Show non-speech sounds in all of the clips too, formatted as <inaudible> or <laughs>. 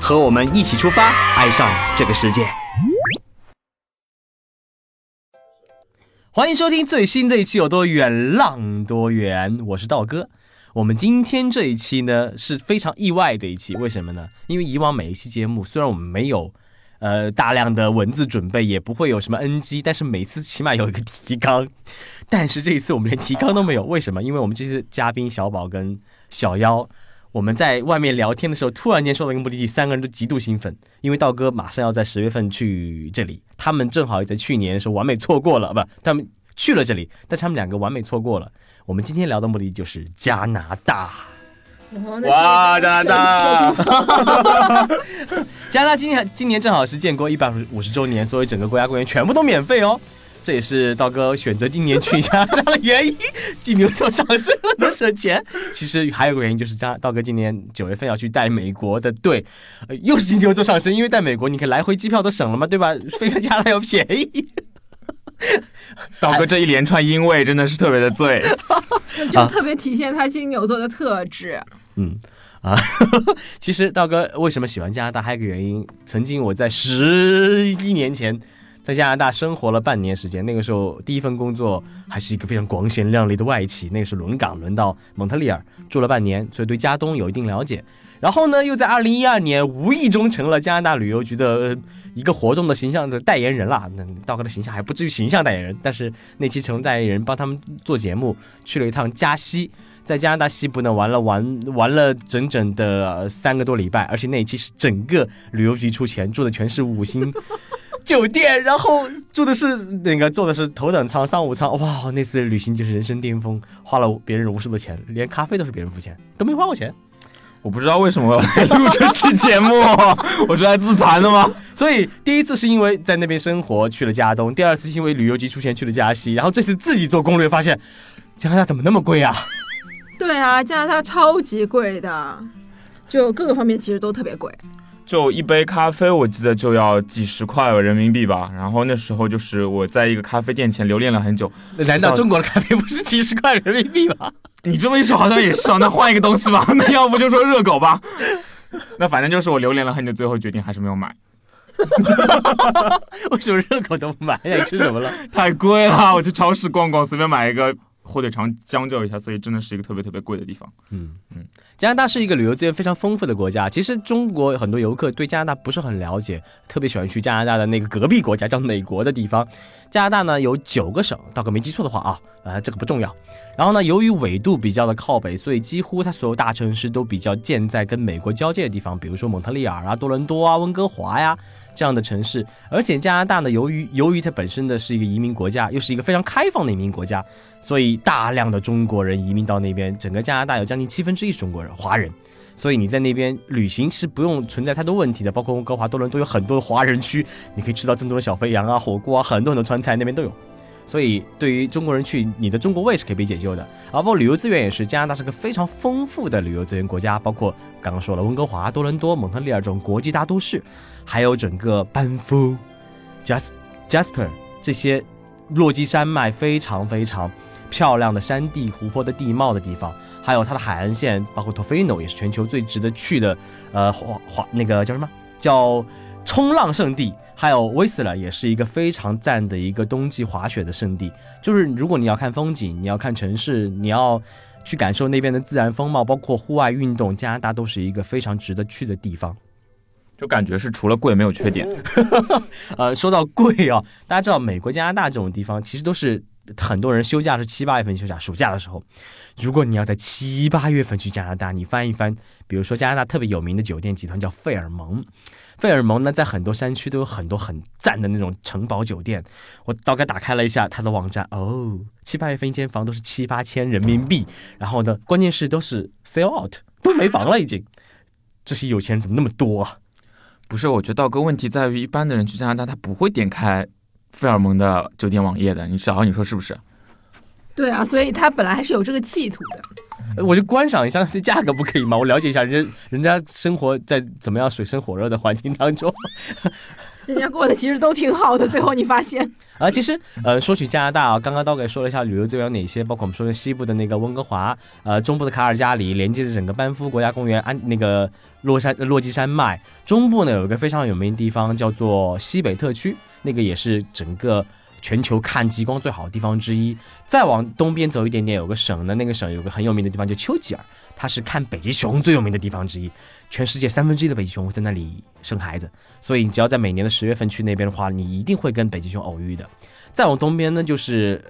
和我们一起出发，爱上这个世界。欢迎收听最新的一期有多远浪多远，我是道哥。我们今天这一期呢是非常意外的一期，为什么呢？因为以往每一期节目虽然我们没有呃大量的文字准备，也不会有什么 NG，但是每次起码有一个提纲。但是这一次我们连提纲都没有，为什么？因为我们这次嘉宾小宝跟小妖。我们在外面聊天的时候，突然间说到一个目的地，三个人都极度兴奋，因为道哥马上要在十月份去这里，他们正好也在去年的时候完美错过了，不，他们去了这里，但是他们两个完美错过了。我们今天聊的目的地就是加拿大。哇，加拿大！<laughs> 加拿大今年今年正好是建国一百五十周年，所以整个国家公园全部都免费哦。这也是道哥选择今年去加拿大的原因，金牛座上升了能省钱。其实还有个原因就是，加道哥今年九月份要去带美国的队，又是金牛座上升，因为带美国你看来回机票都省了嘛，对吧？飞个加拿大要便宜。<laughs> 道哥这一连串因为真的是特别的醉，<laughs> 就特别体现他金牛座的特质。嗯啊，<laughs> 其实道哥为什么喜欢加拿大，还有一个原因，曾经我在十一年前。在加拿大生活了半年时间，那个时候第一份工作还是一个非常光鲜亮丽的外企，那个是轮岗轮到蒙特利尔住了半年，所以对加东有一定了解。然后呢，又在二零一二年无意中成了加拿大旅游局的一个活动的形象的代言人啦。那道哥的形象还不至于形象代言人，但是那期成代言人帮他们做节目，去了一趟加西，在加拿大西部呢玩了玩玩了整整的三个多礼拜，而且那一期是整个旅游局出钱，住的全是五星。酒店，然后住的是那个坐的是头等舱、商务舱，哇！那次旅行就是人生巅峰，花了别人无数的钱，连咖啡都是别人付钱，都没花过钱。我不知道为什么 <laughs> 要来录这期节目，<laughs> 我是来自残的吗？所以第一次是因为在那边生活去了加东，第二次是因为旅游局出钱去了加西，然后这次自己做攻略发现加拿大怎么那么贵啊？对啊，加拿大超级贵的，就各个方面其实都特别贵。就一杯咖啡，我记得就要几十块人民币吧。然后那时候就是我在一个咖啡店前留恋了很久。难道中国的咖啡不是几十块人民币吗？<laughs> 你这么一说好像也是啊。那换一个东西吧，那要不就说热狗吧。<laughs> 那反正就是我留恋了很久，最后决定还是没有买。<laughs> 为什么热狗都不买？你吃什么了？太贵了，我去超市逛逛，随便买一个。火腿肠将就一下，所以真的是一个特别特别贵的地方。嗯嗯，加拿大是一个旅游资源非常丰富的国家。其实中国很多游客对加拿大不是很了解，特别喜欢去加拿大的那个隔壁国家叫美国的地方。加拿大呢有九个省，大哥没记错的话啊，呃这个不重要。然后呢，由于纬度比较的靠北，所以几乎它所有大城市都比较建在跟美国交界的地方，比如说蒙特利尔啊、多伦多啊、温哥华呀。这样的城市，而且加拿大呢，由于由于它本身的是一个移民国家，又是一个非常开放的移民国家，所以大量的中国人移民到那边，整个加拿大有将近七分之一是中国人华人，所以你在那边旅行是不用存在太多问题的。包括温哥华、多伦多有很多的华人区，你可以吃到正宗的小肥羊啊、火锅啊，很多很多川菜那边都有。所以，对于中国人去，你的中国胃是可以被解救的。啊，包括旅游资源也是，加拿大是个非常丰富的旅游资源国家。包括刚刚说了，温哥华、多伦多、蒙特利尔这种国际大都市，还有整个班夫、Jas Jasper 这些落基山脉非常非常漂亮的山地、湖泊的地貌的地方，还有它的海岸线，包括 Tofino 也是全球最值得去的，呃，华华那个叫什么？叫冲浪圣地。还有威斯勒也是一个非常赞的一个冬季滑雪的圣地。就是如果你要看风景，你要看城市，你要去感受那边的自然风貌，包括户外运动，加拿大都是一个非常值得去的地方。就感觉是除了贵没有缺点。呃，说到贵啊，大家知道美国、加拿大这种地方其实都是很多人休假是七八月份休假，暑假的时候。如果你要在七八月份去加拿大，你翻一翻，比如说加拿大特别有名的酒店集团叫费尔蒙。费尔蒙呢，在很多山区都有很多很赞的那种城堡酒店。我大概打开了一下他的网站，哦，七八月份一间房都是七八千人民币。然后呢，关键是都是 sell out，都没房了已经。这些有钱人怎么那么多啊？不是，我觉得道哥问题在于，一般的人去加拿大，他不会点开费尔蒙的酒店网页的。你小豪，你说是不是？对啊，所以他本来还是有这个企图的。呃我就观赏一下这价格不可以吗？我了解一下人家人家生活在怎么样水深火热的环境当中。<laughs> 人家过得其实都挺好的，最后你发现，啊，其实呃，说起加拿大啊，刚刚刀给说了一下旅游资源有哪些，包括我们说的西部的那个温哥华，呃，中部的卡尔加里，连接着整个班夫国家公园，安那个洛山落基山脉。中部呢有一个非常有名的地方叫做西北特区，那个也是整个全球看极光最好的地方之一。再往东边走一点点，有个省呢，那个省有个很有名的地方叫丘吉尔，它是看北极熊最有名的地方之一，全世界三分之一的北极熊会在那里生孩子。所以你只要在每年的十月份去那边的话，你一定会跟北极熊偶遇的。再往东边呢，就是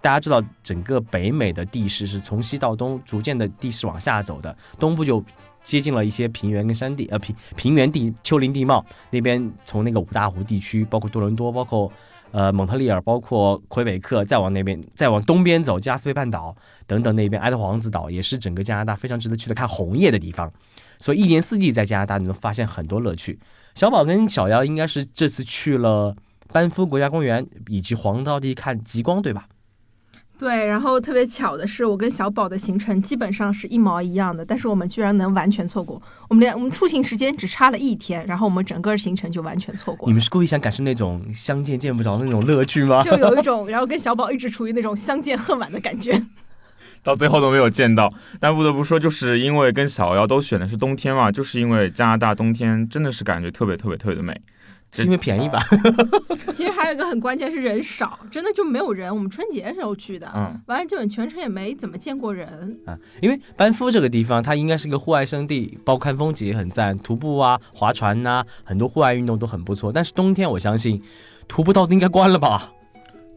大家知道整个北美的地势是从西到东逐渐的地势往下走的，东部就接近了一些平原跟山地，呃平平原地丘陵地貌那边，从那个五大湖地区，包括多伦多，包括呃蒙特利尔，包括魁北克，再往那边再往东边走，加斯佩半岛等等那边，爱德华王子岛也是整个加拿大非常值得去的看红叶的地方。所以一年四季在加拿大你能发现很多乐趣。小宝跟小妖应该是这次去了班夫国家公园以及黄道地看极光，对吧？对，然后特别巧的是，我跟小宝的行程基本上是一毛一样的，但是我们居然能完全错过。我们连我们出行时间只差了一天，然后我们整个行程就完全错过。你们是故意想感受那种相见见不着的那种乐趣吗？就有一种，然后跟小宝一直处于那种相见恨晚的感觉。<laughs> 到最后都没有见到。但不得不说，就是因为跟小姚都选的是冬天嘛，就是因为加拿大冬天真的是感觉特别特别特别的美。是因为便宜吧？<laughs> 其实还有一个很关键是人少，真的就没有人。我们春节时候去的，嗯，完了基本全程也没怎么见过人。啊，因为班夫这个地方它应该是一个户外胜地，包括看风景也很赞，徒步啊、划船呐、很多户外运动都很不错。但是冬天我相信徒步道都应该关了吧？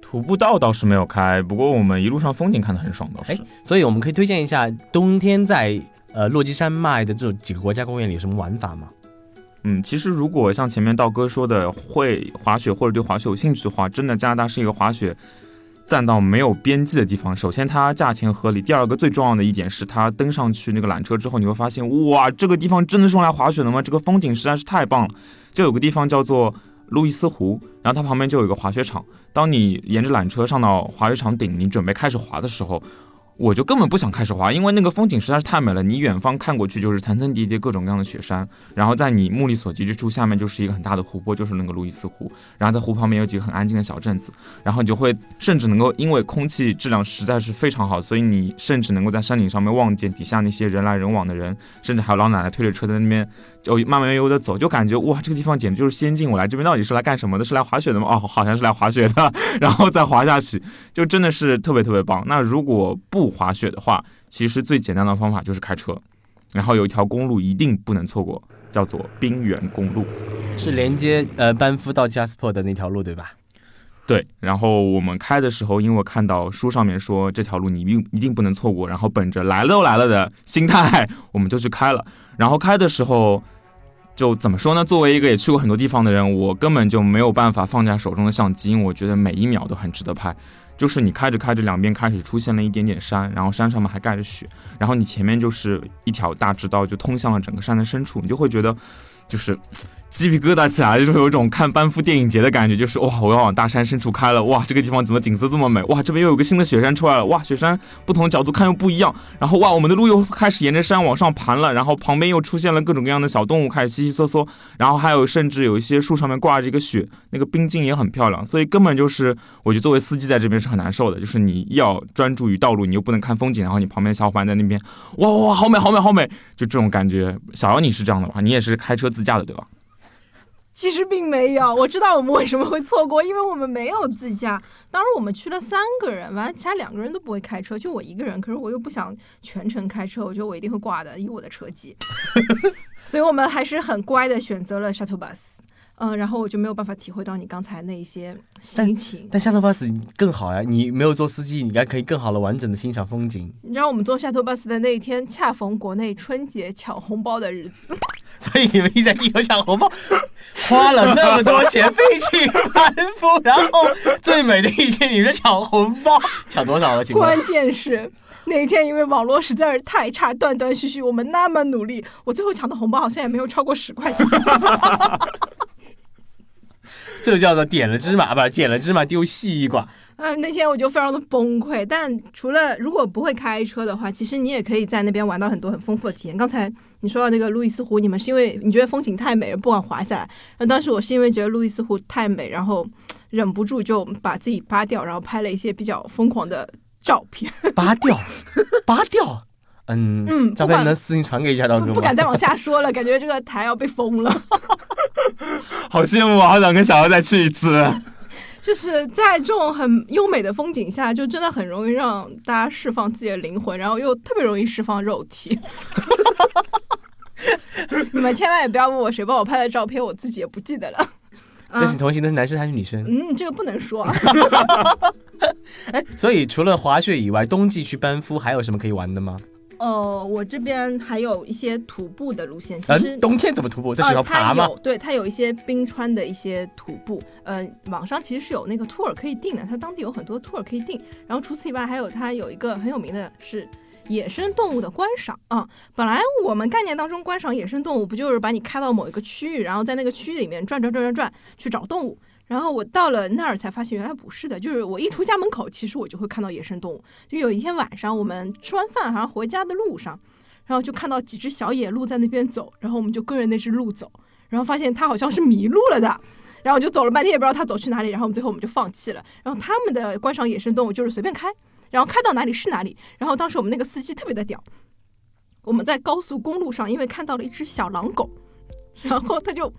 徒步道倒是没有开，不过我们一路上风景看得很爽，倒是哎。所以我们可以推荐一下冬天在呃落基山脉的这几个国家公园里有什么玩法吗？嗯，其实如果像前面道哥说的，会滑雪或者对滑雪有兴趣的话，真的加拿大是一个滑雪赞到没有边际的地方。首先，它价钱合理；第二个最重要的一点是，它登上去那个缆车之后，你会发现，哇，这个地方真的是用来滑雪的吗？这个风景实在是太棒了。就有个地方叫做路易斯湖，然后它旁边就有一个滑雪场。当你沿着缆车上到滑雪场顶，你准备开始滑的时候，我就根本不想开始滑，因为那个风景实在是太美了。你远方看过去就是层层叠叠各种各样的雪山，然后在你目力所及之处，下面就是一个很大的湖泊，就是那个路易斯湖。然后在湖旁边有几个很安静的小镇子，然后你就会甚至能够因为空气质量实在是非常好，所以你甚至能够在山顶上面望见底下那些人来人往的人，甚至还有老奶奶推着车在那边。就慢慢悠悠的走，就感觉哇，这个地方简直就是仙境。我来这边到底是来干什么的？是来滑雪的吗？哦，好像是来滑雪的，<laughs> 然后再滑下去，就真的是特别特别棒。那如果不滑雪的话，其实最简单的方法就是开车，然后有一条公路一定不能错过，叫做冰原公路。是连接呃班夫到加斯珀的那条路对吧？对，然后我们开的时候，因为我看到书上面说这条路你一定一定不能错过，然后本着来了都来了的心态，我们就去开了。然后开的时候，就怎么说呢？作为一个也去过很多地方的人，我根本就没有办法放下手中的相机，因为我觉得每一秒都很值得拍。就是你开着开着，两边开始出现了一点点山，然后山上面还盖着雪，然后你前面就是一条大直道，就通向了整个山的深处，你就会觉得，就是鸡皮疙瘩起来，就是有一种看班夫电影节的感觉，就是哇，我要往大山深处开了，哇，这个地方怎么景色这么美？哇，这边又有个新的雪山出来了，哇，雪山不同角度看又不一样，然后哇，我们的路又开始沿着山往上盘了，然后旁边又出现了各种各样的小动物，开始稀稀嗦嗦，然后还有甚至有一些树上面挂着一个雪，那个冰晶也很漂亮，所以根本就是我觉得作为司机在这边是很难受的，就是你要专注于道路，你又不能看风景，然后你旁边小伙伴在那边，哇哇哇，好美好美好美，就这种感觉。小姚你是这样的吧？你也是开车自驾的对吧？其实并没有，我知道我们为什么会错过，因为我们没有自驾。当时我们去了三个人，完了其他两个人都不会开车，就我一个人。可是我又不想全程开车，我觉得我一定会挂的，以我的车技。<laughs> 所以我们还是很乖的选择了 shuttle bus。嗯，然后我就没有办法体会到你刚才那一些心情。但 shuttle bus 更好呀，你没有做司机，你应该可以更好的完整的欣赏风景。你知道我们坐 shuttle bus 的那一天，恰逢国内春节抢红包的日子。<laughs> 所以你们一直在地头抢红包，花了那么多钱飞去班夫，然后最美的一天你们抢红包，抢多少了？请问？关键是那一天因为网络实在是太差，断断续续，我们那么努力，我最后抢的红包好像也没有超过十块钱。<laughs> 这就叫做点了芝麻，不是捡了芝麻丢西瓜。嗯，那天我就非常的崩溃。但除了如果不会开车的话，其实你也可以在那边玩到很多很丰富的体验。刚才你说到那个路易斯湖，你们是因为你觉得风景太美了，不敢滑下来。那当时我是因为觉得路易斯湖太美，然后忍不住就把自己扒掉，然后拍了一些比较疯狂的照片。扒掉，扒掉。嗯嗯照片能私信传给一下到哥吗？不敢再往下说了，感觉这个台要被封了。<laughs> <laughs> 好羡慕啊，好想跟小姚再去一次。<laughs> 就是在这种很优美的风景下，就真的很容易让大家释放自己的灵魂，然后又特别容易释放肉体。<laughs> 你们千万也不要问我谁帮我拍的照片，我自己也不记得了。这是你同行的是男生还是女生？嗯，这个不能说啊。哎，所以除了滑雪以外，冬季去班夫还有什么可以玩的吗？呃，我这边还有一些徒步的路线，其实嗯，冬天怎么徒步？在学校呃它爬吗？有对，它有一些冰川的一些徒步，呃，网上其实是有那个 tour 可以订的，它当地有很多 tour 可以订。然后除此以外，还有它有一个很有名的是野生动物的观赏啊。本来我们概念当中观赏野生动物，不就是把你开到某一个区域，然后在那个区域里面转转转转转去找动物。然后我到了那儿才发现，原来不是的，就是我一出家门口，其实我就会看到野生动物。就有一天晚上，我们吃完饭好像回家的路上，然后就看到几只小野鹿在那边走，然后我们就跟着那只鹿走，然后发现它好像是迷路了的，然后我就走了半天也不知道它走去哪里，然后我们最后我们就放弃了。然后他们的观赏野生动物就是随便开，然后开到哪里是哪里。然后当时我们那个司机特别的屌，我们在高速公路上因为看到了一只小狼狗，然后他就。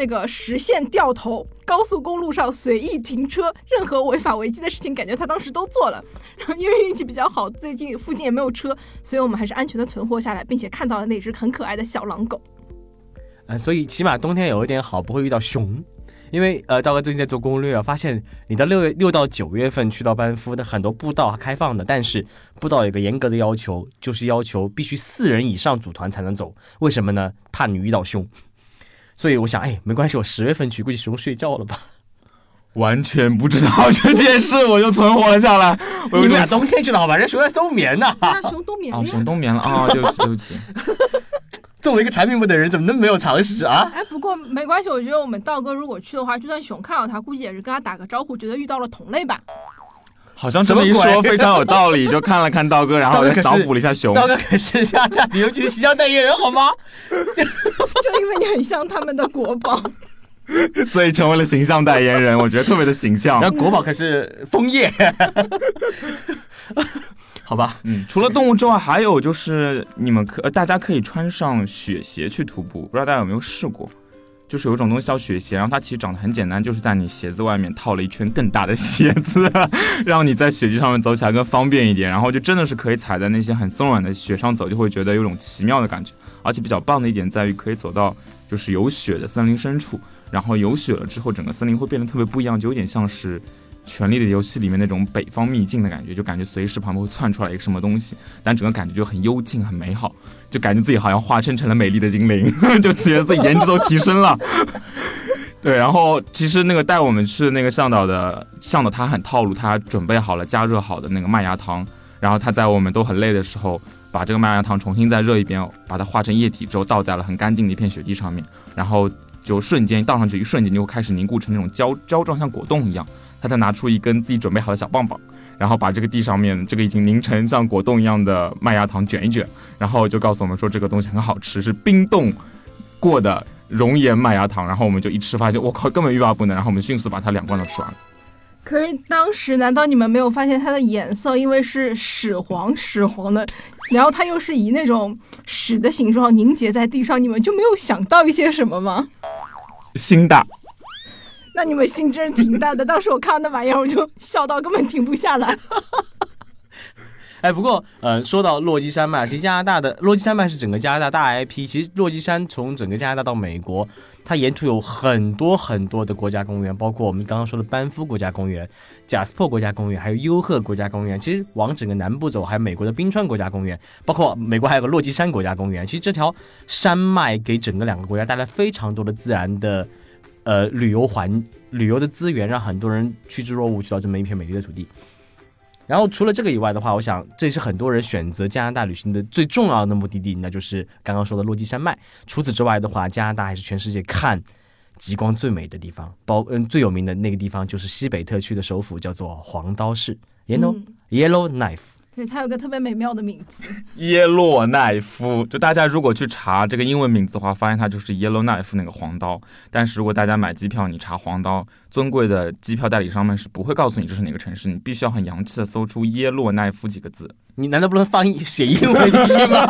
那个实线掉头，高速公路上随意停车，任何违法违纪的事情，感觉他当时都做了。然后因为运气比较好，最近附近也没有车，所以我们还是安全的存活下来，并且看到了那只很可爱的小狼狗。呃，所以起码冬天有一点好，不会遇到熊。因为呃，道哥最近在做攻略啊，发现你到六月六到九月份去到班夫的很多步道开放的，但是步道有个严格的要求，就是要求必须四人以上组团才能走。为什么呢？怕你遇到熊。所以我想，哎，没关系，我十月份去，估计熊睡觉了吧？完全不知道这件事，我就存活了下来。我 <laughs> 有你们俩冬天去的好吧？人家熊在冬眠呢。那熊冬眠哦，了呀。熊冬眠了啊、对不起，对不起。<laughs> 作为一个产品部的人，怎么那么没有常识啊？哎，不过没关系，我觉得我们道哥如果去的话，就算熊看到他，估计也是跟他打个招呼，觉得遇到了同类吧。好像这么一说非常有道理，就看了看道哥，然后再脑补了一下熊。道哥可是加拿大旅游局的形象代言人，好吗？<laughs> 就因为你很像他们的国宝。所以成为了形象代言人，我觉得特别的形象然。后国宝可是枫叶，<laughs> 好吧？嗯，除了动物之外，还有就是你们可呃大家可以穿上雪鞋去徒步，不知道大家有没有试过？就是有一种东西叫雪鞋，然后它其实长得很简单，就是在你鞋子外面套了一圈更大的鞋子，<laughs> 让你在雪地上面走起来更方便一点。然后就真的是可以踩在那些很松软的雪上走，就会觉得有种奇妙的感觉。而且比较棒的一点在于可以走到就是有雪的森林深处，然后有雪了之后，整个森林会变得特别不一样，就有点像是《权力的游戏》里面那种北方秘境的感觉，就感觉随时旁边会窜出来一个什么东西，但整个感觉就很幽静、很美好，就感觉自己好像化身成了美丽的精灵，<laughs> 就觉得自己颜值都提升了。<laughs> 对，然后其实那个带我们去的那个向导的向导他很套路，他准备好了加热好的那个麦芽糖，然后他在我们都很累的时候，把这个麦芽糖重新再热一遍，把它化成液体之后倒在了很干净的一片雪地上面，然后就瞬间倒上去，一瞬间就会开始凝固成那种胶胶状，像果冻一样。他再拿出一根自己准备好的小棒棒，然后把这个地上面这个已经凝成像果冻一样的麦芽糖卷一卷，然后就告诉我们说这个东西很好吃，是冰冻过的熔岩麦芽糖。然后我们就一吃发现，我靠，根本欲罢不能。然后我们迅速把它两罐都吃完了。可是当时难道你们没有发现它的颜色，因为是屎黄屎黄的，然后它又是以那种屎的形状凝结在地上，你们就没有想到一些什么吗？心大，那你们心真是挺大的。当时我看到那玩意儿，我就笑到根本停不下来。<laughs> 哎，不过呃，说到落基山脉，其实加拿大的落基山脉是整个加拿大大 IP。其实落基山从整个加拿大到美国，它沿途有很多很多的国家公园，包括我们刚刚说的班夫国家公园、贾斯珀国家公园，还有优鹤国家公园。其实往整个南部走，还有美国的冰川国家公园，包括美国还有个落基山国家公园。其实这条山脉给整个两个国家带来非常多的自然的呃旅游环旅游的资源，让很多人趋之若鹜去到这么一片美丽的土地。然后除了这个以外的话，我想这也是很多人选择加拿大旅行的最重要的目的地，那就是刚刚说的落基山脉。除此之外的话，加拿大还是全世界看极光最美的地方，包嗯最有名的那个地方就是西北特区的首府，叫做黄刀市 （Yellow 嗯 Yellow Knife）。对，它有个特别美妙的名字。耶洛奈夫，就大家如果去查这个英文名字的话，发现它就是 Yellow Knife 那个黄刀。但是如果大家买机票，你查黄刀，尊贵的机票代理商们是不会告诉你这是哪个城市，你必须要很洋气的搜出耶洛奈夫几个字。你难道不能翻译写英文进去吗？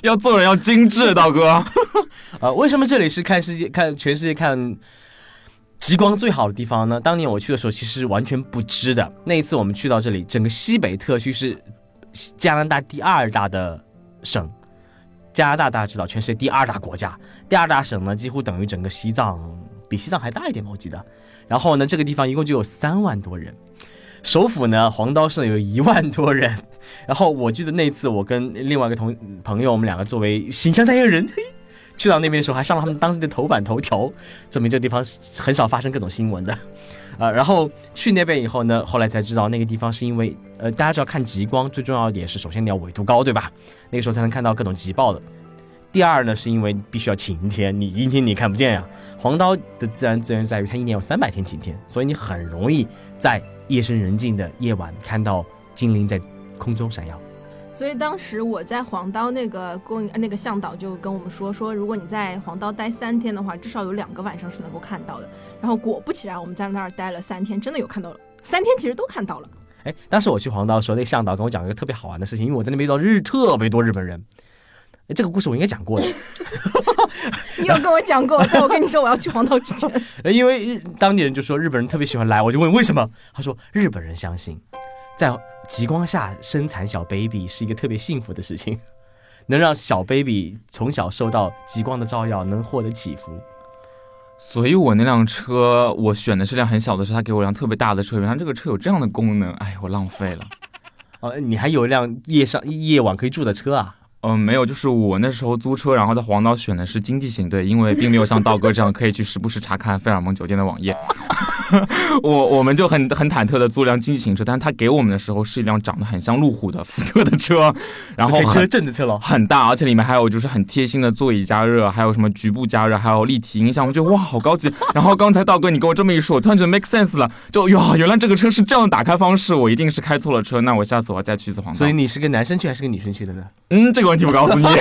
要做人要精致，道哥。啊，为什么这里是看世界、看全世界看极光最好的地方呢？当年我去的时候，其实完全不知的。那一次我们去到这里，整个西北特区是加拿大第二大的省。加拿大大家知道，全世界第二大国家，第二大省呢，几乎等于整个西藏，比西藏还大一点吧，我记得。然后呢，这个地方一共就有三万多人，首府呢黄刀市有一万多人。然后我记得那次我跟另外一个同朋友，我们两个作为形象代言人，嘿，去到那边的时候还上了他们当地的头版头条，证明这个地方很少发生各种新闻的。啊，<laughs> 然后去那边以后呢，后来才知道那个地方是因为，呃，大家知道看极光最重要的点是，首先你要纬度高，对吧？那个时候才能看到各种极爆的。第二呢，是因为必须要晴天，你阴天你看不见呀。黄刀的自然资源在于它一年有三百天晴天，所以你很容易在夜深人静的夜晚看到精灵在空中闪耀。所以当时我在黄刀那个公那个向导就跟我们说说，如果你在黄刀待三天的话，至少有两个晚上是能够看到的。然后果不其然，我们在那儿待了三天，真的有看到了，三天其实都看到了。哎，当时我去黄刀的时候，那个向导跟我讲一个特别好玩的事情，因为我在那边遇到日特别多日本人。哎，这个故事我应该讲过的，<laughs> 你有跟我讲过，在我跟你说我要去黄刀之前，呃 <laughs> 因为日当地人就说日本人特别喜欢来，我就问为什么，他说日本人相信，在极光下生产小 baby 是一个特别幸福的事情，<laughs> 能让小 baby 从小受到极光的照耀，能获得祈福。所以我那辆车，我选的是辆很小的车，他给我辆特别大的车，原来这个车有这样的功能，哎，我浪费了。<laughs> 哦，你还有一辆夜上夜晚可以住的车啊？嗯，没有，就是我那时候租车，然后在黄岛选的是经济型，对，因为并没有像道哥这样可以去时不时查看费尔蒙酒店的网页。<laughs> 我我们就很很忐忑的租辆经济型车，但是他给我们的时候是一辆长得很像路虎的福特的车，然后车很震的车了。很大，而且里面还有就是很贴心的座椅加热，还有什么局部加热，还有立体音响，我觉得哇好高级。然后刚才道哥你跟我这么一说，我突然觉得 make sense 了，就哟原来这个车是这样的打开方式，我一定是开错了车，那我下次我要再去一次黄岛。所以你是跟男生去还是跟女生去的呢？嗯，这个问题不告诉你。<laughs>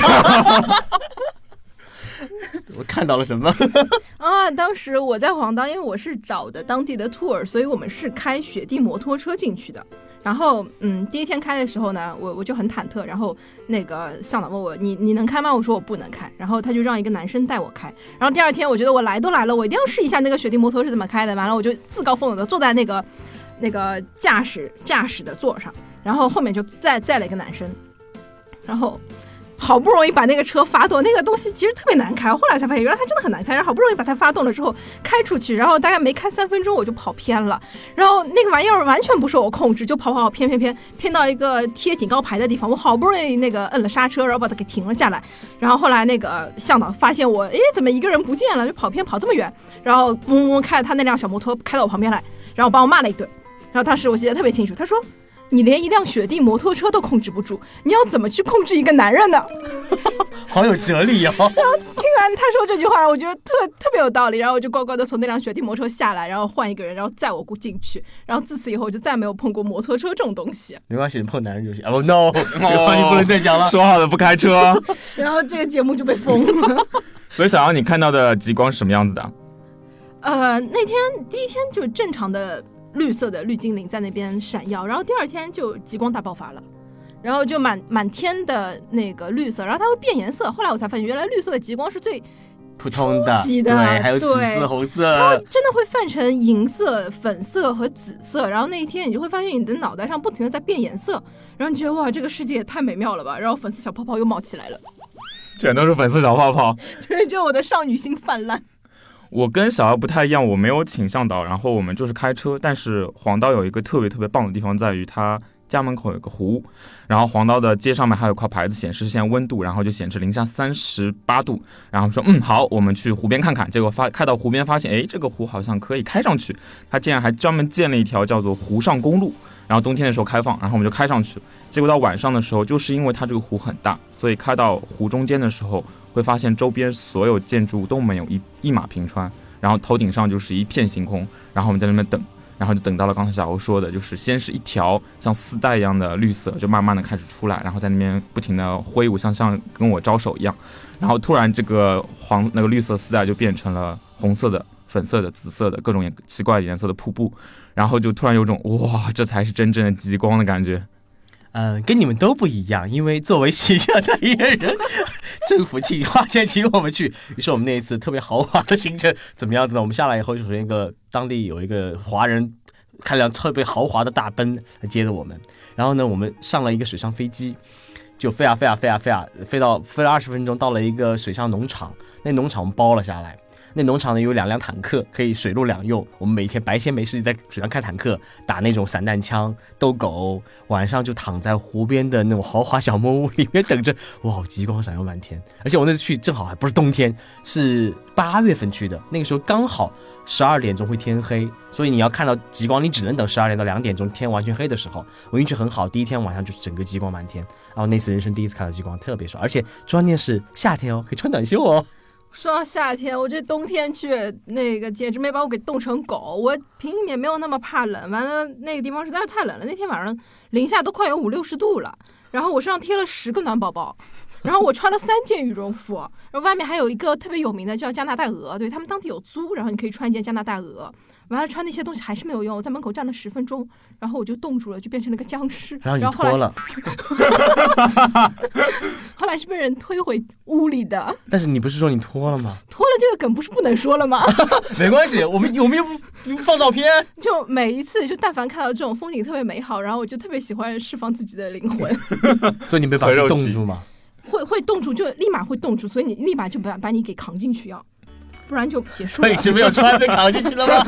<laughs> 我看到了什么？<laughs> 啊，当时我在黄岛，因为我是找的当地的 tour，所以我们是开雪地摩托车进去的。然后，嗯，第一天开的时候呢，我我就很忐忑。然后那个向导问我，你你能开吗？我说我不能开。然后他就让一个男生带我开。然后第二天，我觉得我来都来了，我一定要试一下那个雪地摩托是怎么开的。完了，我就自告奋勇的坐在那个那个驾驶驾驶的座上，然后后面就载载了一个男生，然后。好不容易把那个车发动，那个东西其实特别难开。后来才发现，原来它真的很难开。然后好不容易把它发动了之后，开出去，然后大概没开三分钟，我就跑偏了。然后那个玩意儿完全不受我控制，就跑跑跑偏偏偏偏到一个贴警告牌的地方。我好不容易那个摁了刹车，然后把它给停了下来。然后后来那个向导发现我，诶，怎么一个人不见了？就跑偏跑这么远，然后嗡嗡开着他那辆小摩托开到我旁边来，然后把我骂了一顿。然后当时我记得特别清楚，他说。你连一辆雪地摩托车都控制不住，你要怎么去控制一个男人呢？<laughs> 好有哲理哦！听完他说这句话，我觉得特特别有道理，然后我就乖乖的从那辆雪地摩托车下来，然后换一个人，然后载我进去，然后自此以后我就再没有碰过摩托车这种东西。<laughs> 没关系，你碰男人就行。哦、no，这个话你不能再讲了。说好的不开车，然后这个节目就被封了。<laughs> 所以小杨，你看到的极光是什么样子的？呃，那天第一天就正常的。绿色的绿精灵在那边闪耀，然后第二天就极光大爆发了，然后就满满天的那个绿色，然后它会变颜色。后来我才发现，原来绿色的极光是最普通的，对，还有紫色、红色，它真的会泛成银色、粉色和紫色。然后那一天你就会发现你的脑袋上不停的在变颜色，然后你觉得哇，这个世界也太美妙了吧！然后粉色小泡泡又冒起来了，<laughs> 全都是粉色小泡泡，<laughs> 对，就我的少女心泛滥。我跟小姚不太一样，我没有请向导，然后我们就是开车。但是黄岛有一个特别特别棒的地方，在于它家门口有个湖，然后黄岛的街上面还有块牌子显示现在温度，然后就显示零下三十八度，然后说嗯好，我们去湖边看看。结果发开到湖边发现，哎，这个湖好像可以开上去，它竟然还专门建了一条叫做湖上公路。然后冬天的时候开放，然后我们就开上去。结果到晚上的时候，就是因为它这个湖很大，所以开到湖中间的时候，会发现周边所有建筑物都没有一一马平川，然后头顶上就是一片星空。然后我们在那边等，然后就等到了刚才小欧说的，就是先是一条像丝带一样的绿色，就慢慢的开始出来，然后在那边不停的挥舞，像像跟我招手一样。然后突然这个黄那个绿色丝带就变成了红色的、粉色的、紫色的各种颜奇怪颜色的瀑布，然后就突然有种哇，这才是真正的极光的感觉。嗯，跟你们都不一样，因为作为形象代言人，<laughs> 政府请花钱请我们去，于是我们那一次特别豪华的行程怎么样子呢？我们下来以后就首先一个当地有一个华人开辆特别豪华的大奔来接着我们，然后呢，我们上了一个水上飞机，就飞啊飞啊飞啊飞啊，飞到飞了二十分钟，到了一个水上农场，那农场包了下来。那农场呢有两辆坦克，可以水陆两用。我们每天白天没事就在水上开坦克，打那种散弹枪，逗狗。晚上就躺在湖边的那种豪华小木屋里面等着，哇，极光闪耀满天。而且我那次去正好还不是冬天，是八月份去的，那个时候刚好十二点钟会天黑，所以你要看到极光，你只能等十二点到两点钟天完全黑的时候。我运气很好，第一天晚上就是整个极光满天。然后那次人生第一次看到极光，特别爽。而且关键是夏天哦，可以穿短袖哦。说到夏天，我这冬天去那个简直没把我给冻成狗。我平时也没有那么怕冷，完了那个地方实在是太冷了。那天晚上零下都快有五六十度了，然后我身上贴了十个暖宝宝，然后我穿了三件羽绒服，然后外面还有一个特别有名的叫加拿大鹅，对他们当地有租，然后你可以穿一件加拿大鹅。完了穿那些东西还是没有用，我在门口站了十分钟，然后我就冻住了，就变成了个僵尸。然后你脱了，<laughs> 后来是被人推回屋里的。但是你不是说你脱了吗？脱了这个梗不是不能说了吗？<laughs> 没关系，我们我们又不放照片。就每一次，就但凡看到这种风景特别美好，然后我就特别喜欢释放自己的灵魂。<laughs> 所以你没把自己冻住吗？会会冻住，就立马会冻住，所以你立马就把把你给扛进去要。不然就结束了。所以是没有穿被扛进去了吗？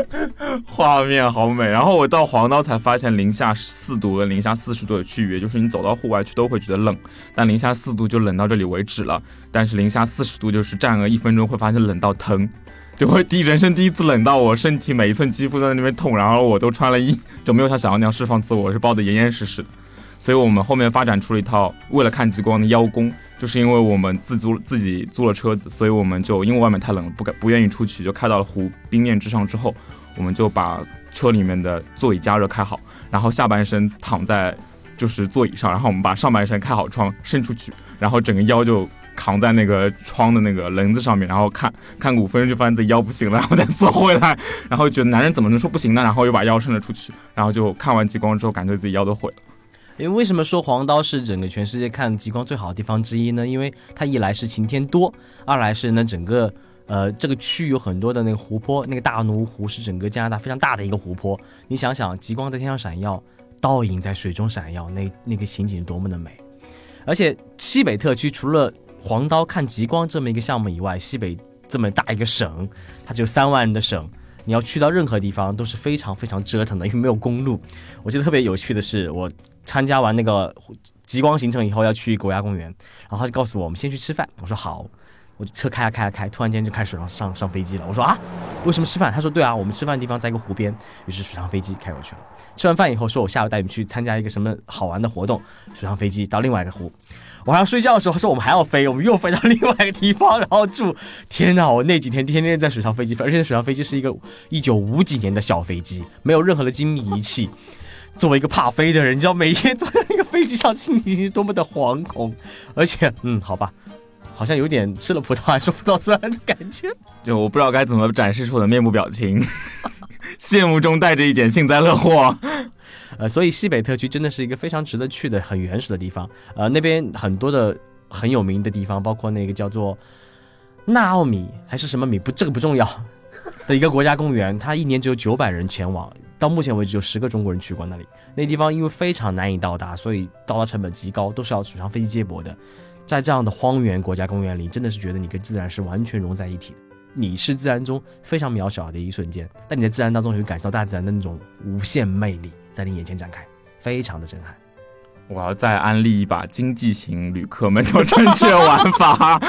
<laughs> 画面好美。然后我到黄刀才发现零下四度和零下四十度的区别，就是你走到户外去都会觉得冷，但零下四度就冷到这里为止了。但是零下四十度就是站个一分钟会发现冷到疼，<laughs> 就会第人生第一次冷到我身体每一寸肌肤都在那边痛，然后我都穿了衣就没有像小杨那样释放自我，是包得严严实实的。所以我们后面发展出了一套为了看极光的邀功。就是因为我们自租自己租了车子，所以我们就因为外面太冷了，不敢不愿意出去，就开到了湖冰面之上。之后，我们就把车里面的座椅加热开好，然后下半身躺在就是座椅上，然后我们把上半身开好窗伸出去，然后整个腰就扛在那个窗的那个棱子上面，然后看 <laughs> 看五分钟就发现自己腰不行了，然后再缩回来，然后觉得男人怎么能说不行呢？然后又把腰伸了出去，然后就看完极光之后，感觉自己腰都毁了。因为为什么说黄刀是整个全世界看极光最好的地方之一呢？因为它一来是晴天多，二来是呢整个呃这个区域有很多的那个湖泊，那个大奴湖是整个加拿大非常大的一个湖泊。你想想，极光在天上闪耀，倒影在水中闪耀，那那个情景多么的美！而且西北特区除了黄刀看极光这么一个项目以外，西北这么大一个省，它只有三万人的省。你要去到任何地方都是非常非常折腾的，因为没有公路。我记得特别有趣的是，我参加完那个极光行程以后要去国家公园，然后他就告诉我，我们先去吃饭。我说好，我就车开啊开啊开，突然间就开始上上上飞机了。我说啊，为什么吃饭？他说对啊，我们吃饭的地方在一个湖边，于是水上飞机开过去了。吃完饭以后，说我下午带你们去参加一个什么好玩的活动，水上飞机到另外一个湖。晚上睡觉的时候，说我们还要飞，我们又飞到另外一个地方，然后住。天哪，我那几天天天在水上飞机，而且水上飞机是一个一九五几年的小飞机，没有任何的精密仪器。作为一个怕飞的人，你知道每天坐在那个飞机上，心里是多么的惶恐。而且，嗯，好吧，好像有点吃了葡萄还说葡萄酸的感觉。就我不知道该怎么展示出我的面部表情，<laughs> 羡慕中带着一点幸灾乐祸。呃，所以西北特区真的是一个非常值得去的、很原始的地方。呃，那边很多的很有名的地方，包括那个叫做纳奥米还是什么米，不，这个不重要的一个国家公园，它一年只有九百人前往。到目前为止，有十个中国人去过那里。那地方因为非常难以到达，所以到达成本极高，都是要水上飞机接驳的。在这样的荒原国家公园里，真的是觉得你跟自然是完全融在一起的。你是自然中非常渺小的一瞬间，但你在自然当中，你会感受到大自然的那种无限魅力。在你眼前展开，非常的震撼。我要再安利一把经济型旅客们的正确玩法。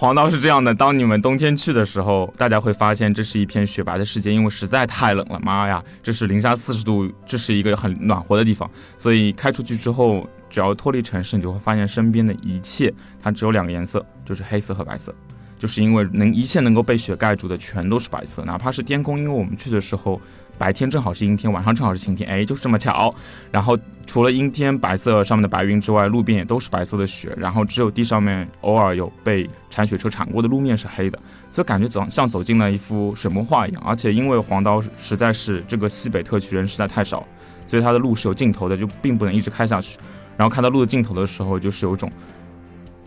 黄道是这样的，当你们冬天去的时候，大家会发现这是一片雪白的世界，因为实在太冷了。妈呀，这是零下四十度，这是一个很暖和的地方。所以开出去之后，只要脱离城市，你就会发现身边的一切，它只有两个颜色，就是黑色和白色。就是因为能一切能够被雪盖住的，全都是白色，哪怕是天空，因为我们去的时候。白天正好是阴天，晚上正好是晴天，哎，就是这么巧。然后除了阴天白色上面的白云之外，路边也都是白色的雪，然后只有地上面偶尔有被铲雪车铲过的路面是黑的，所以感觉走像走进了一幅水墨画一样。而且因为黄刀实在是这个西北特区人实在太少，所以它的路是有尽头的，就并不能一直开下去。然后看到路的尽头的时候，就是有种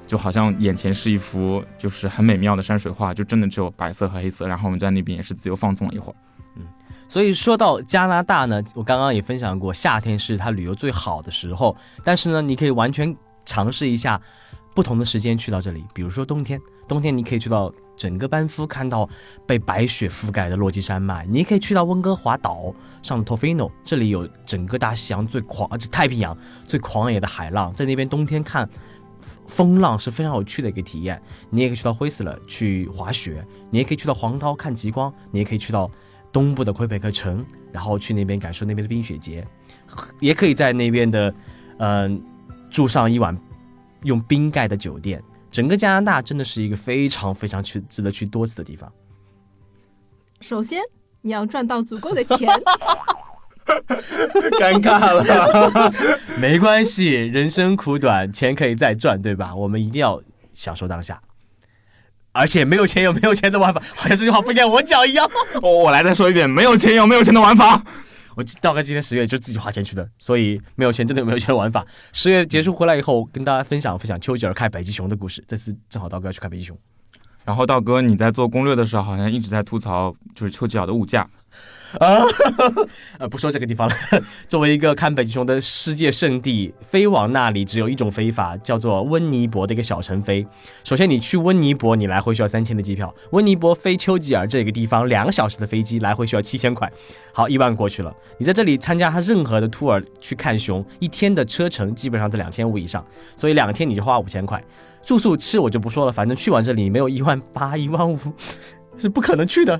就好像眼前是一幅就是很美妙的山水画，就真的只有白色和黑色。然后我们在那边也是自由放纵了一会儿。所以说到加拿大呢，我刚刚也分享过，夏天是它旅游最好的时候。但是呢，你可以完全尝试一下不同的时间去到这里，比如说冬天，冬天你可以去到整个班夫，看到被白雪覆盖的落基山脉；你也可以去到温哥华岛上的 Tofino，这里有整个大西洋最狂，啊这太平洋最狂野的海浪，在那边冬天看风浪是非常有趣的一个体验。你也可以去到惠斯勒去滑雪，你也可以去到黄涛看极光，你也可以去到。东部的魁北克城，然后去那边感受那边的冰雪节，也可以在那边的，嗯，住上一晚用冰盖的酒店。整个加拿大真的是一个非常非常去值得去多次的地方。首先，你要赚到足够的钱。<laughs> 尴尬了，<laughs> 没关系，人生苦短，钱可以再赚，对吧？我们一定要享受当下。而且没有钱有没有钱的玩法，<laughs> 好像这句话不应该我讲一样。我我来再说一遍，没有钱有没有钱的玩法。<laughs> 我大概今天十月就自己花钱去的，所以没有钱真的有没有钱的玩法。十月结束回来以后，跟大家分享分享丘吉尔看北极熊的故事。这次正好道哥要去看北极熊，然后道哥你在做攻略的时候，好像一直在吐槽就是丘吉尔的物价。啊，<laughs> 呃，不说这个地方了。<laughs> 作为一个看北极熊的世界圣地，飞往那里只有一种飞法，叫做温尼伯的一个小城飞。首先，你去温尼伯，你来回需要三千的机票。温尼伯飞丘吉尔这个地方，两个小时的飞机来回需要七千块。好，一万过去了。你在这里参加他任何的 tour 去看熊，一天的车程基本上在两千五以上，所以两天你就花五千块。住宿吃我就不说了，反正去完这里没有一万八、一万五 <laughs> 是不可能去的。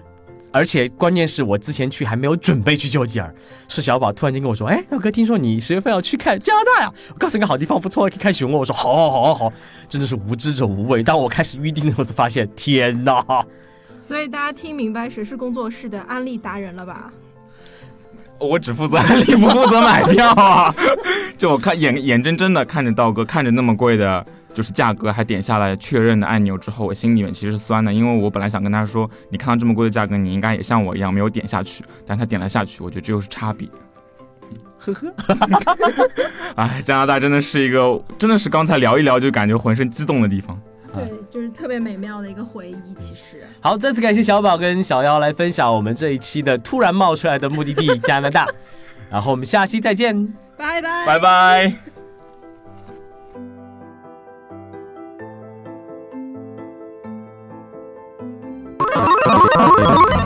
而且关键是我之前去还没有准备去丘吉尔，是小宝突然间跟我说：“哎，大哥，听说你十月份要去看加拿大呀？我告诉你个好地方，不错，可以看熊哦。”我说：“好，好，好，好，真的是无知者无畏。”当我开始预定的时候，就发现天哪！所以大家听明白谁是工作室的安利达人了吧？我只负责安利，不负责买票啊！<laughs> 就我看眼眼睁睁的看着道哥看着那么贵的。就是价格还点下来确认的按钮之后，我心里面其实是酸的，因为我本来想跟他说，你看到这么贵的价格，你应该也像我一样没有点下去，但他点了下去，我觉得这就是差别。呵呵，哎，加拿大真的是一个，真的是刚才聊一聊就感觉浑身激动的地方。对，就是特别美妙的一个回忆。其实，好，再次感谢小宝跟小妖来分享我们这一期的突然冒出来的目的地加拿大，<laughs> 然后我们下期再见，拜拜，拜拜。